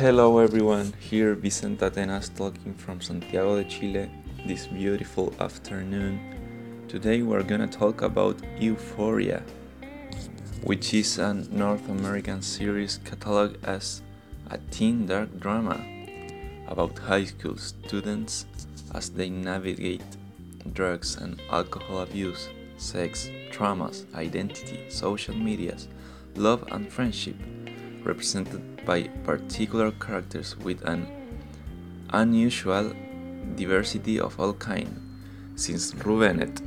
Hello everyone, here Vicente Atenas talking from Santiago de Chile this beautiful afternoon. Today we're gonna talk about Euphoria, which is a North American series cataloged as a teen dark drama about high school students as they navigate drugs and alcohol abuse, sex, traumas, identity, social medias, love and friendship, represented by particular characters with an unusual diversity of all kind, since Rue Bennett,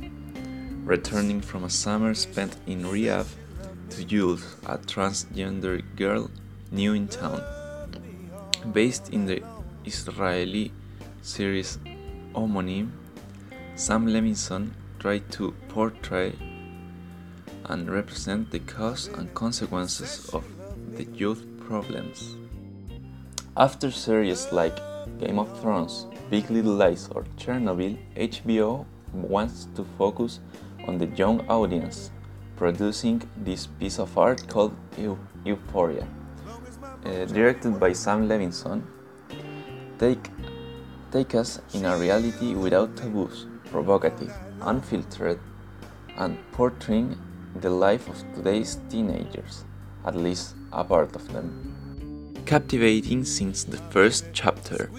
returning from a summer spent in Riyadh to Jules, a transgender girl new in town. Based in the Israeli series Homonym, Sam Levinson tried to portray and represent the cause and consequences of the youth problems. After series like Game of Thrones, Big Little Lies, or Chernobyl, HBO wants to focus on the young audience, producing this piece of art called Euphoria. Uh, directed by Sam Levinson, take, take us in a reality without taboos, provocative, unfiltered, and portraying the life of today's teenagers, at least a part of them. Captivating since the first chapter,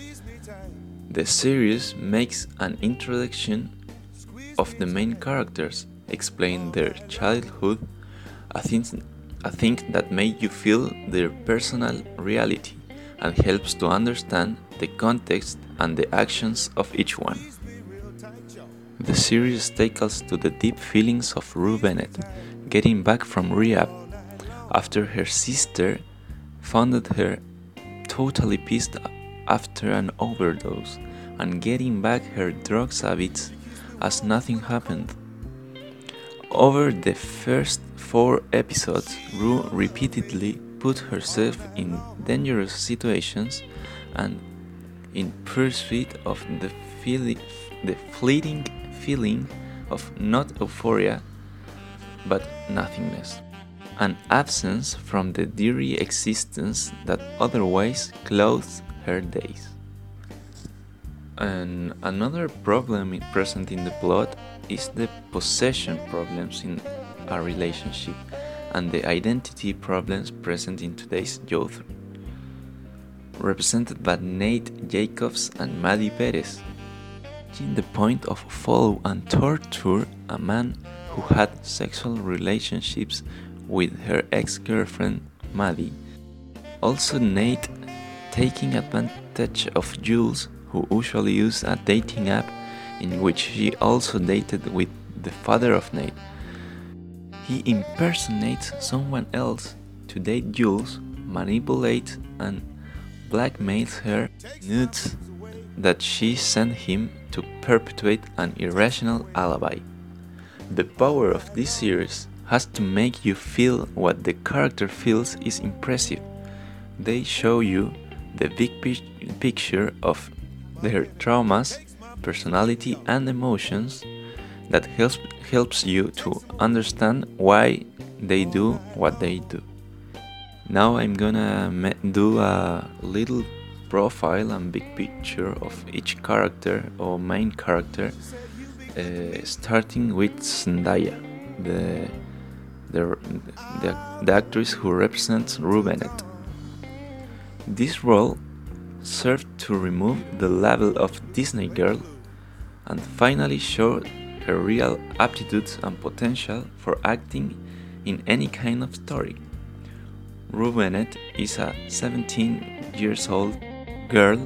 the series makes an introduction of the main characters, explain their childhood, a thing, a thing that made you feel their personal reality and helps to understand the context and the actions of each one. The series takes us to the deep feelings of Rue Bennett, getting back from rehab after her sister found her totally pissed after an overdose and getting back her drug habits as nothing happened. Over the first four episodes, Rue repeatedly put herself in dangerous situations and in pursuit of the, feeling, the fleeting feeling of not euphoria but nothingness, an absence from the dreary existence that otherwise clothes her days. And another problem present in the plot is the possession problems in a relationship and the identity problems present in today's youth, represented by Nate Jacobs and Maddie Perez. In the point of follow and torture a man who had sexual relationships with her ex-girlfriend Maddie. Also Nate taking advantage of Jules who usually used a dating app in which she also dated with the father of Nate. He impersonates someone else to date Jules, manipulates and blackmails her nudes that she sent him to perpetuate an irrational alibi. The power of this series has to make you feel what the character feels is impressive. They show you the big picture of their traumas, personality, and emotions that helps, helps you to understand why they do what they do. Now I'm gonna do a little profile and big picture of each character or main character, uh, starting with Zendaya, the, the, the, the actress who represents Rue Bennett. This role served to remove the label of Disney girl and finally show her real aptitudes and potential for acting in any kind of story. Rue Bennett is a 17 years old girl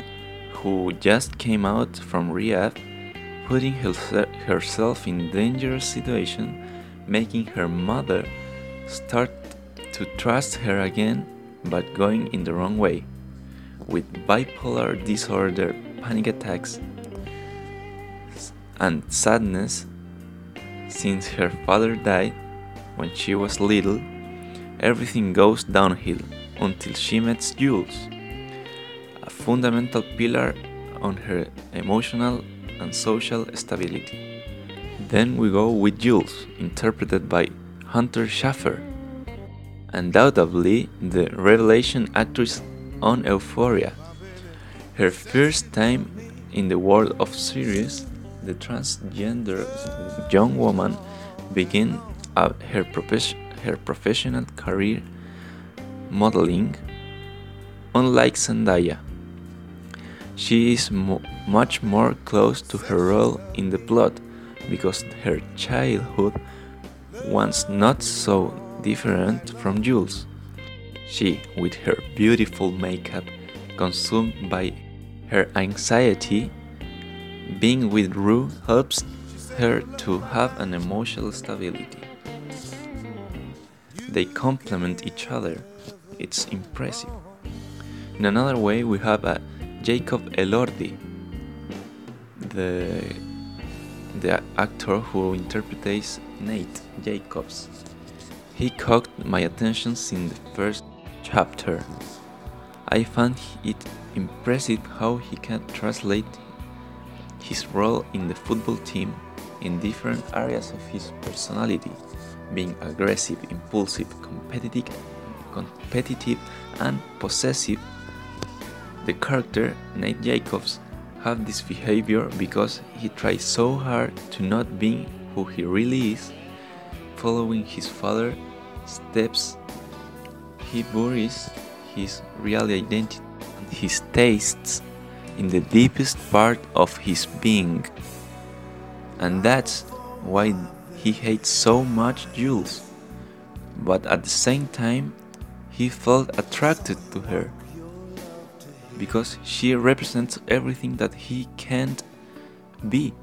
who just came out from rehab, putting herself in dangerous situation, making her mother start to trust her again, but going in the wrong way with bipolar disorder, panic attacks, and sadness since her father died when she was little, everything goes downhill until she meets Jules, a fundamental pillar on her emotional and social stability. Then we go with Jules, interpreted by Hunter Schafer. Undoubtedly, the revelation actress on Euphoria. Her first time in the world of series, the transgender young woman began her, her professional career modeling, unlike Zendaya. She is mo much more close to her role in the plot because her childhood was not so different from Jules. She, with her beautiful makeup, consumed by her anxiety, being with Rue helps her to have an emotional stability. They complement each other. It's impressive. In another way, we have a Jacob Elordi, the the actor who interprets Nate Jacobs. He caught my attention in the first chapter. I found it impressive how he can translate his role in the football team in different areas of his personality, being aggressive, impulsive, competitive, competitive and possessive. The character Nate Jacobs have this behavior because he tries so hard to not be who he really is, following his father's steps. He buries his real identity and his tastes in the deepest part of his being. And that's why he hates so much Jules. But at the same time, he felt attracted to her because she represents everything that he can't be.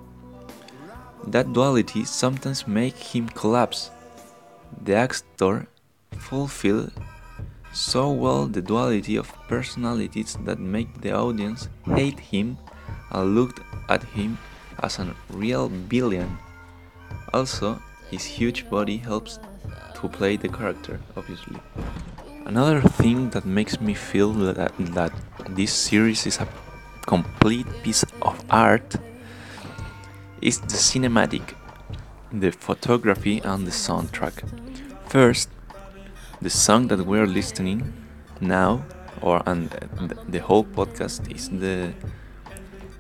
That duality sometimes makes him collapse. The actor fulfilled so well the duality of personalities that make the audience hate him and look at him as a real villain. Also, his huge body helps to play the character, obviously. Another thing that makes me feel that, that this series is a complete piece of art is the cinematic, the photography, and the soundtrack. First, the song that we're listening now, or and the whole podcast is the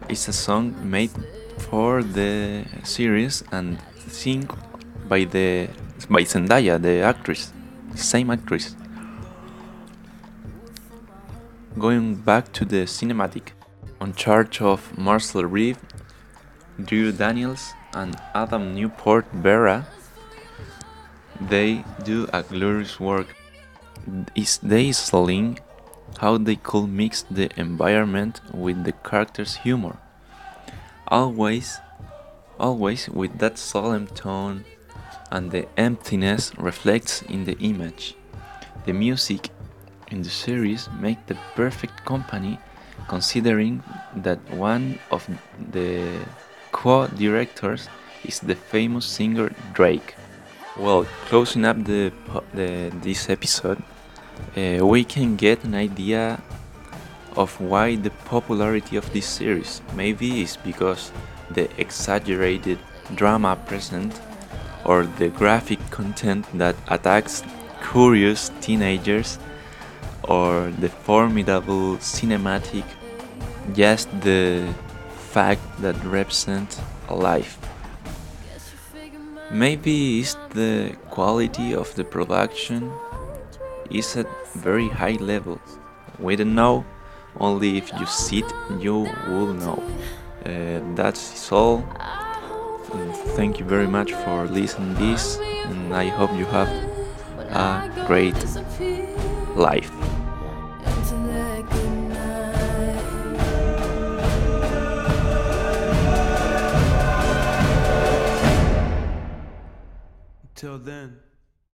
is a song made for the series and sing by the by Zendaya, the actress, same actress going back to the cinematic, on charge of Marcel Reeve, Drew Daniels, and Adam Newport-Berra, they do a glorious work. Is they selling how they could mix the environment with the character's humor. Always, always with that solemn tone, and the emptiness reflects in the image. The music in the series make the perfect company considering that one of the co-directors is the famous singer Drake. Well, closing up the, the this episode, uh, we can get an idea of why the popularity of this series. Maybe it's because the exaggerated drama present or the graphic content that attacks curious teenagers or the formidable cinematic, just the fact that represent a life. Maybe it's the quality of the production is at very high level. We don't know, only if you see it you will know. Uh, that's all. Thank you very much for listening this and I hope you have a great life. Until then.